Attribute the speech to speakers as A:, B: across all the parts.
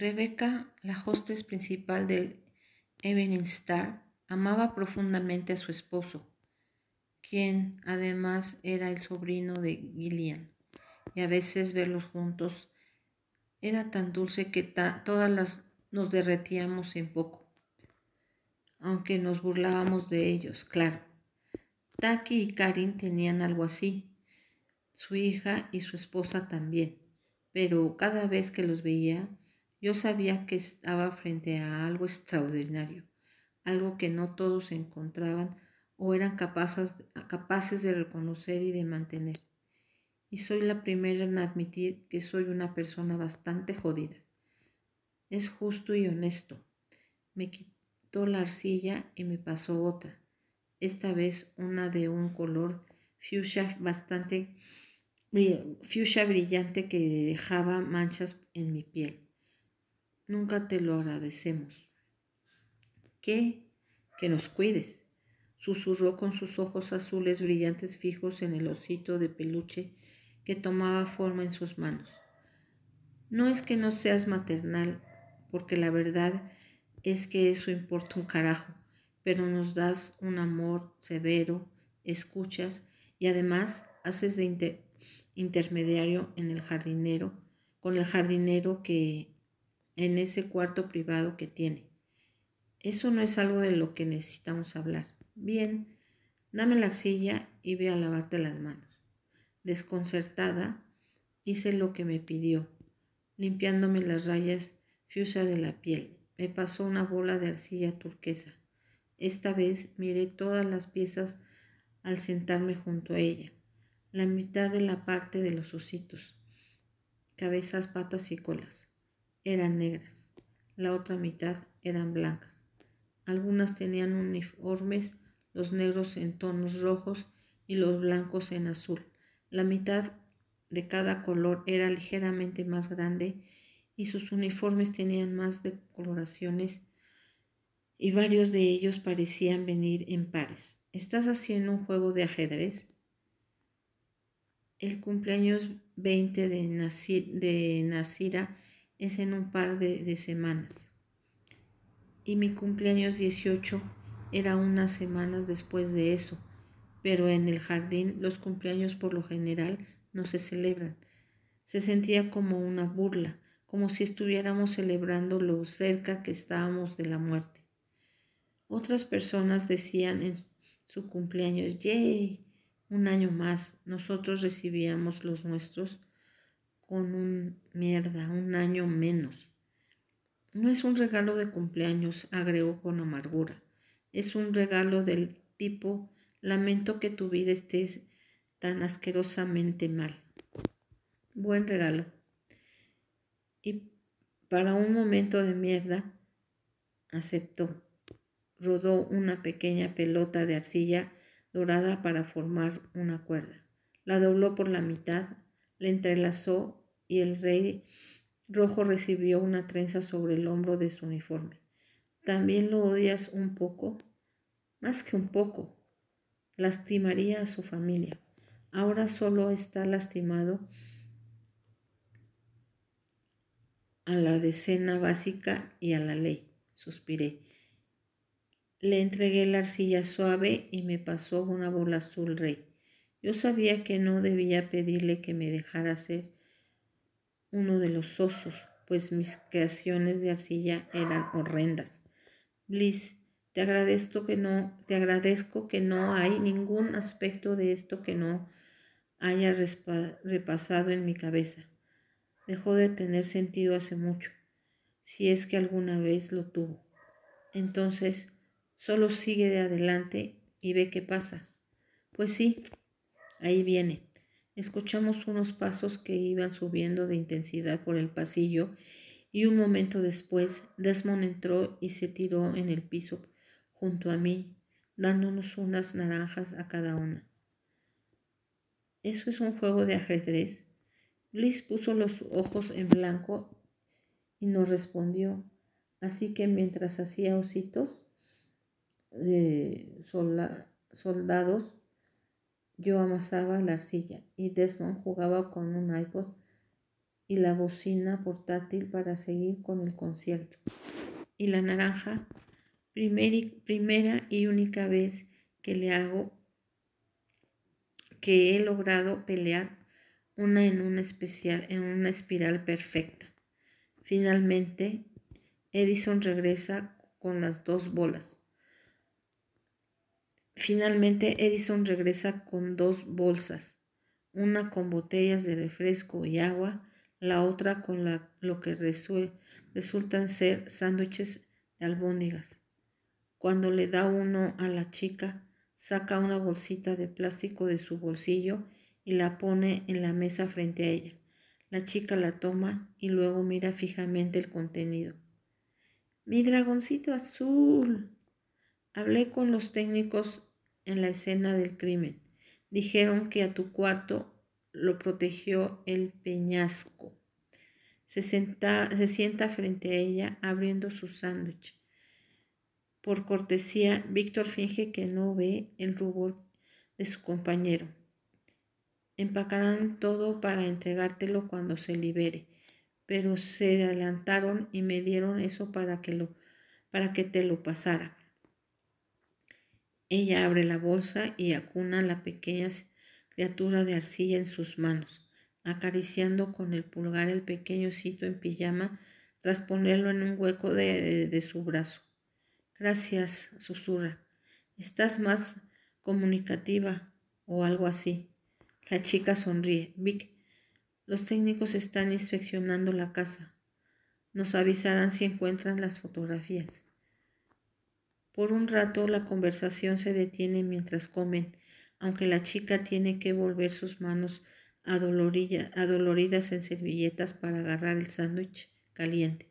A: Rebecca, la hostess principal del Evening Star, amaba profundamente a su esposo, quien además era el sobrino de Gillian, y a veces verlos juntos era tan dulce que todas las nos derretíamos en poco, aunque nos burlábamos de ellos, claro. Taki y Karin tenían algo así, su hija y su esposa también, pero cada vez que los veía, yo sabía que estaba frente a algo extraordinario, algo que no todos encontraban o eran capaces, de reconocer y de mantener. Y soy la primera en admitir que soy una persona bastante jodida. Es justo y honesto. Me quitó la arcilla y me pasó otra, esta vez una de un color fuchsia bastante fuchsia brillante que dejaba manchas en mi piel. Nunca te lo agradecemos. ¿Qué? Que nos cuides, susurró con sus ojos azules brillantes fijos en el osito de peluche que tomaba forma en sus manos. No es que no seas maternal, porque la verdad es que eso importa un carajo, pero nos das un amor severo, escuchas y además haces de intermediario en el jardinero, con el jardinero que en ese cuarto privado que tiene. Eso no es algo de lo que necesitamos hablar. Bien, dame la arcilla y ve a lavarte las manos. Desconcertada, hice lo que me pidió, limpiándome las rayas fiusa de la piel. Me pasó una bola de arcilla turquesa. Esta vez miré todas las piezas al sentarme junto a ella. La mitad de la parte de los ositos, cabezas, patas y colas, eran negras. La otra mitad eran blancas. Algunas tenían uniformes, los negros en tonos rojos y los blancos en azul. La mitad de cada color era ligeramente más grande y sus uniformes tenían más decoloraciones y varios de ellos parecían venir en pares. ¿Estás haciendo un juego de ajedrez? El cumpleaños 20 de, de Nasira es en un par de, semanas. Y mi cumpleaños 18 era unas semanas después de eso, pero en el jardín los cumpleaños por lo general no se celebran. Se sentía como una burla, como si estuviéramos celebrando lo cerca que estábamos de la muerte. Otras personas decían en su cumpleaños, ¡yay! Un año más. Nosotros recibíamos los nuestros con un mierda, un año menos. No es un regalo de cumpleaños, agregó con amargura. Es un regalo del tipo, lamento que tu vida estés tan asquerosamente mal. Buen regalo y para un momento de mierda aceptó. Rodó una pequeña pelota de arcilla dorada para formar una cuerda. La dobló por la mitad, la entrelazó y el rey rojo recibió una trenza sobre el hombro de su uniforme. ¿También lo odias un poco? Más que un poco. Lastimaría a su familia. Ahora solo está lastimado a la decena básica y a la ley, suspiré. Le entregué la arcilla suave y me pasó una bola azul rey. Yo sabía que no debía pedirle que me dejara ser uno de los osos, pues mis creaciones de arcilla eran horrendas. Bliss, te agradezco que no, te agradezco que no hay ningún aspecto de esto que no haya repasado en mi cabeza dejó de tener sentido hace mucho, si es que alguna vez lo tuvo. Entonces, solo sigue de adelante y ve qué pasa. Pues sí, ahí viene. Escuchamos unos pasos que iban subiendo de intensidad por el pasillo y un momento después Desmond entró y se tiró en el piso junto a mí, dándonos unas naranjas a cada una. ¿Eso es un juego de ajedrez? Bliss puso los ojos en blanco y nos respondió. Así que mientras hacía ositos de soldados, yo amasaba la arcilla y Desmond jugaba con un iPod y la bocina portátil para seguir con el concierto. Y la naranja, primera y única vez que le hago que he logrado pelear una en una especial, en una espiral perfecta. Finalmente, Edison regresa con las dos bolas. Finalmente, Edison regresa con dos bolsas, una con botellas de refresco y agua, la otra con lo que resultan ser sándwiches de albóndigas. Cuando le da uno a la chica, saca una bolsita de plástico de su bolsillo y la pone en la mesa frente a ella. La chica la toma y luego mira fijamente el contenido. Mi dragoncito azul. Hablé con los técnicos en la escena del crimen. Dijeron que a tu cuarto lo protegió el peñasco. Se, se sienta frente a ella abriendo su sándwich. Por cortesía, Víctor finge que no ve el rubor de su compañero. Empacarán todo para entregártelo cuando se libere, pero se adelantaron y me dieron eso para que, lo, para que te lo pasara. Ella abre la bolsa y acuna a la pequeña criatura de arcilla en sus manos, acariciando con el pulgar el pequeño cito en pijama tras ponerlo en un hueco de su brazo. Gracias, susurra. Estás más comunicativa o algo así. La chica sonríe. Vic, los técnicos están inspeccionando la casa. Nos avisarán si encuentran las fotografías. Por un rato la conversación se detiene mientras comen, aunque la chica tiene que volver sus manos adoloridas en servilletas para agarrar el sándwich caliente.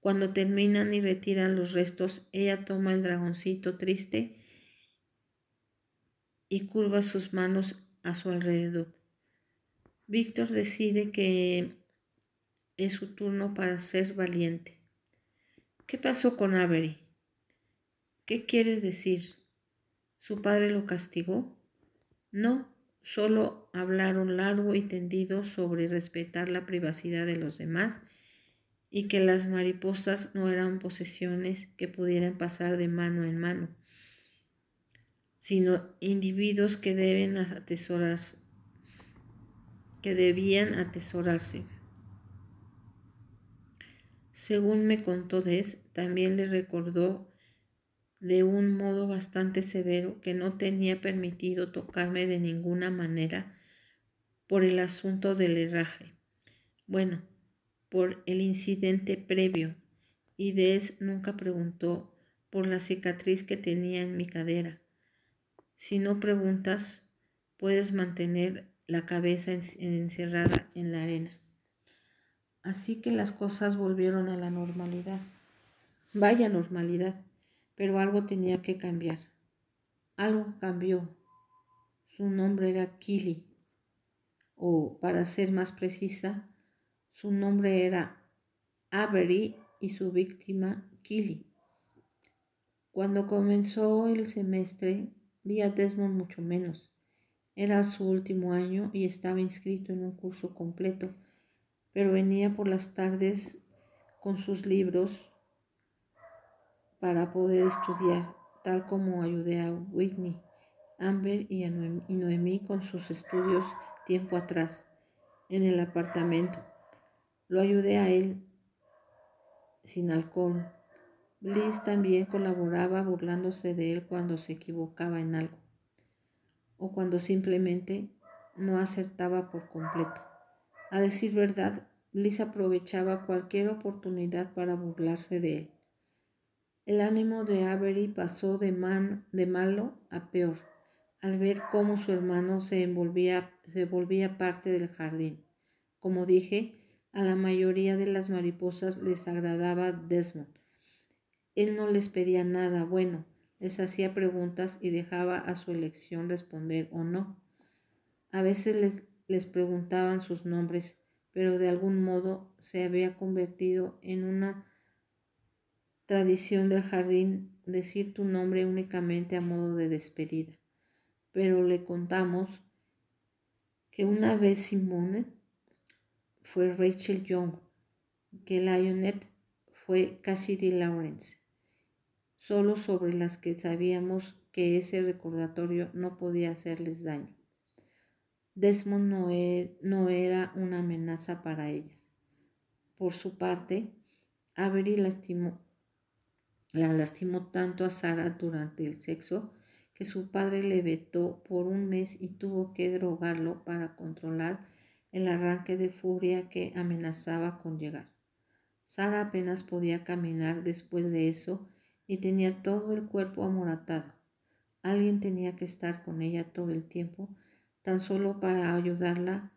A: Cuando terminan y retiran los restos, ella toma el dragoncito triste y curva sus manos a su alrededor. Víctor decide que es su turno para ser valiente. ¿Qué pasó con Avery? ¿Qué quieres decir? ¿Su padre lo castigó? No, solo hablaron largo y tendido sobre respetar la privacidad de los demás y que las mariposas no eran posesiones que pudieran pasar de mano en mano, sino individuos que deben atesorarse, que debían atesorarse. Según me contó Des, también le recordó de un modo bastante severo que no tenía permitido tocarme de ninguna manera por el asunto del herraje. Bueno, por el incidente previo y Des nunca preguntó por la cicatriz que tenía en mi cadera. Si no preguntas, puedes mantener la cabeza encerrada en la arena. Así que las cosas volvieron a la normalidad. Vaya normalidad, pero algo tenía que cambiar. Algo cambió. Su nombre era Kili, o para ser más precisa, su nombre era Avery y su víctima Killy. Cuando comenzó el semestre, vi a Desmond mucho menos. Era su último año y estaba inscrito en un curso completo, pero venía por las tardes con sus libros para poder estudiar, tal como ayudé a Whitney, Amber y a Noemí con sus estudios tiempo atrás en el apartamento. Lo ayudé a él sin alcohol. Bliss también colaboraba burlándose de él cuando se equivocaba en algo o cuando simplemente no acertaba por completo. A decir verdad, Bliss aprovechaba cualquier oportunidad para burlarse de él. El ánimo de Avery pasó de, malo a peor al ver cómo su hermano se, envolvía, volvía parte del jardín. Como dije, a la mayoría de las mariposas les agradaba Desmond. Él no les pedía nada bueno, les hacía preguntas y dejaba a su elección responder o no. A veces les preguntaban sus nombres, pero de algún modo se había convertido en una tradición del jardín decir tu nombre únicamente a modo de despedida. Pero le contamos que una vez Simone fue Rachel Young, que Lionel fue Cassidy Lawrence, solo sobre las que sabíamos que ese recordatorio no podía hacerles daño. Desmond no, e, no era una amenaza para ellas. Por su parte, Avery lastimó, la lastimó tanto a Sara durante el sexo que su padre le vetó por un mes y tuvo que drogarlo para controlar el arranque de furia que amenazaba con llegar. Sara apenas podía caminar después de eso y tenía todo el cuerpo amoratado. Alguien tenía que estar con ella todo el tiempo, tan solo para ayudarla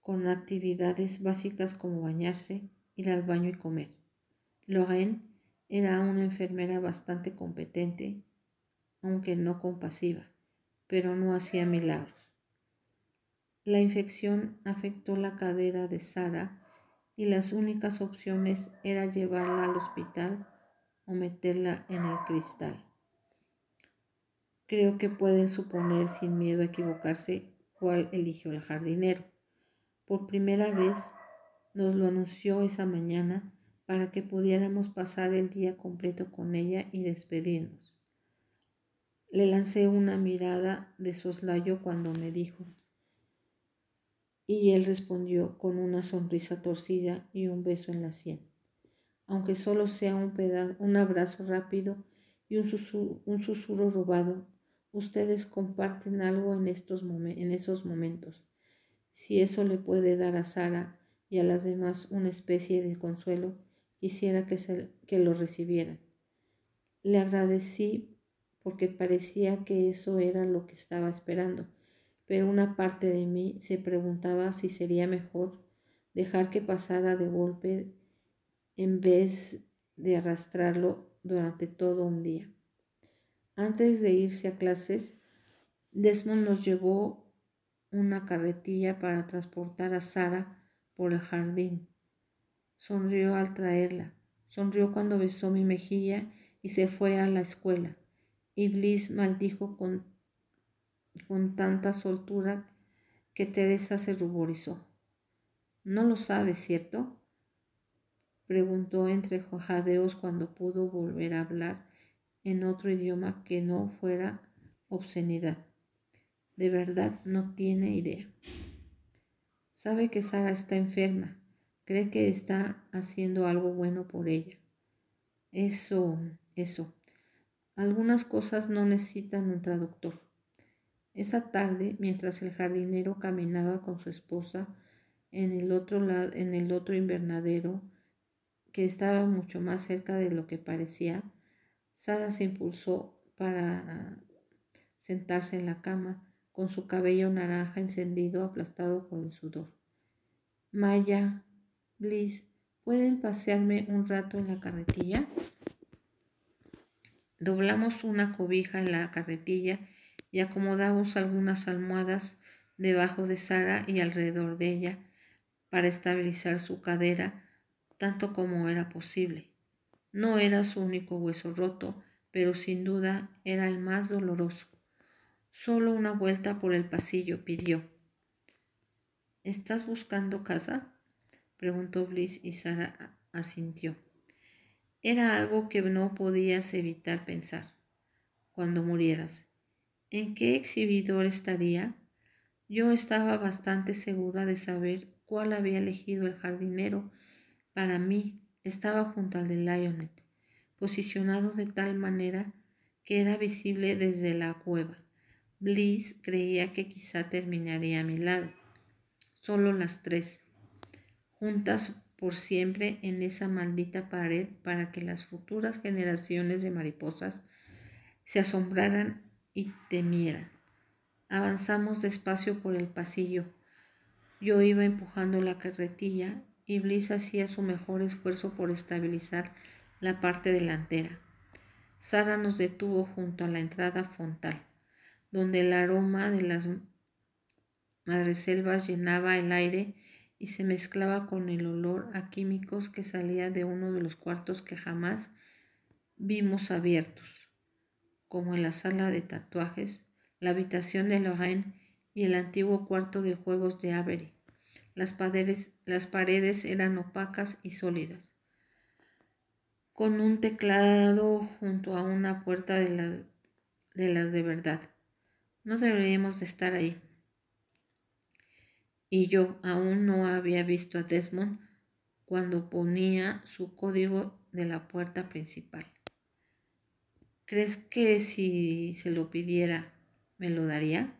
A: con actividades básicas como bañarse, ir al baño y comer. Lorraine era una enfermera bastante competente aunque no compasiva, pero no hacía milagros. La infección afectó la cadera de Sara y las únicas opciones era llevarla al hospital o meterla en el cristal. Creo que pueden suponer sin miedo a equivocarse cuál eligió el jardinero. Por primera vez nos lo anunció esa mañana para que pudiéramos pasar el día completo con ella y despedirnos. Le lancé una mirada de soslayo cuando me dijo, y él respondió con una sonrisa torcida y un beso en la sien. Aunque solo sea un, un abrazo rápido y un susurro, robado, ustedes comparten algo en, estos en esos momentos. Si eso le puede dar a Sara y a las demás una especie de consuelo, quisiera que, que lo recibieran. Le agradecí porque parecía que eso era lo que estaba esperando, pero una parte de mí se preguntaba si sería mejor dejar que pasara de golpe en vez de arrastrarlo durante todo un día. Antes de irse a clases, Desmond nos llevó una carretilla para transportar a Sara por el jardín. Sonrió al traerla, sonrió cuando besó mi mejilla y se fue a la escuela. Iblis maldijo con, con tanta soltura que Teresa se ruborizó. No lo sabes, ¿cierto? Preguntó entre jadeos cuando pudo volver a hablar en otro idioma que no fuera obscenidad. De verdad no tiene idea. Sabe que Sara está enferma. Cree que está haciendo algo bueno por ella. Eso, eso. Algunas cosas no necesitan un traductor. Esa tarde, mientras el jardinero caminaba con su esposa en el otro, lado, en el otro invernadero, que estaba mucho más cerca de lo que parecía, Sara se impulsó para sentarse en la cama, con su cabello naranja encendido aplastado por el sudor. Maya, Bliss, ¿pueden pasearme un rato en la carretilla? Doblamos una cobija en la carretilla y acomodamos algunas almohadas debajo de Sara y alrededor de ella para estabilizar su cadera tanto como era posible. No era su único hueso roto, pero sin duda era el más doloroso. Solo una vuelta por el pasillo pidió. ¿Estás buscando casa? Preguntó Bliss y Sara asintió. Era algo que no podías evitar pensar. Cuando murieras, ¿en qué exhibidor estaría? Yo estaba bastante segura de saber cuál había elegido el jardinero. Para mí estaba junto al de Lionel, posicionado de tal manera que era visible desde la cueva. Bliss creía que quizá terminaría a mi lado. Solo las tres, juntas por siempre en esa maldita pared para que las futuras generaciones de mariposas se asombraran y temieran. Avanzamos despacio por el pasillo. Yo iba empujando la carretilla y Bliss hacía su mejor esfuerzo por estabilizar la parte delantera. Sara nos detuvo junto a la entrada frontal, donde el aroma de las madreselvas llenaba el aire y se mezclaba con el olor a químicos que salía de uno de los cuartos que jamás vimos abiertos, como en la sala de tatuajes, la habitación de Lorraine y el antiguo cuarto de juegos de Avery. Las paredes, las eran opacas y sólidas, con un teclado junto a una puerta de las de, la de verdad. No deberíamos de estar ahí y yo aún no había visto a Desmond cuando ponía su código de la puerta principal. ¿Crees que si se lo pidiera, me lo daría?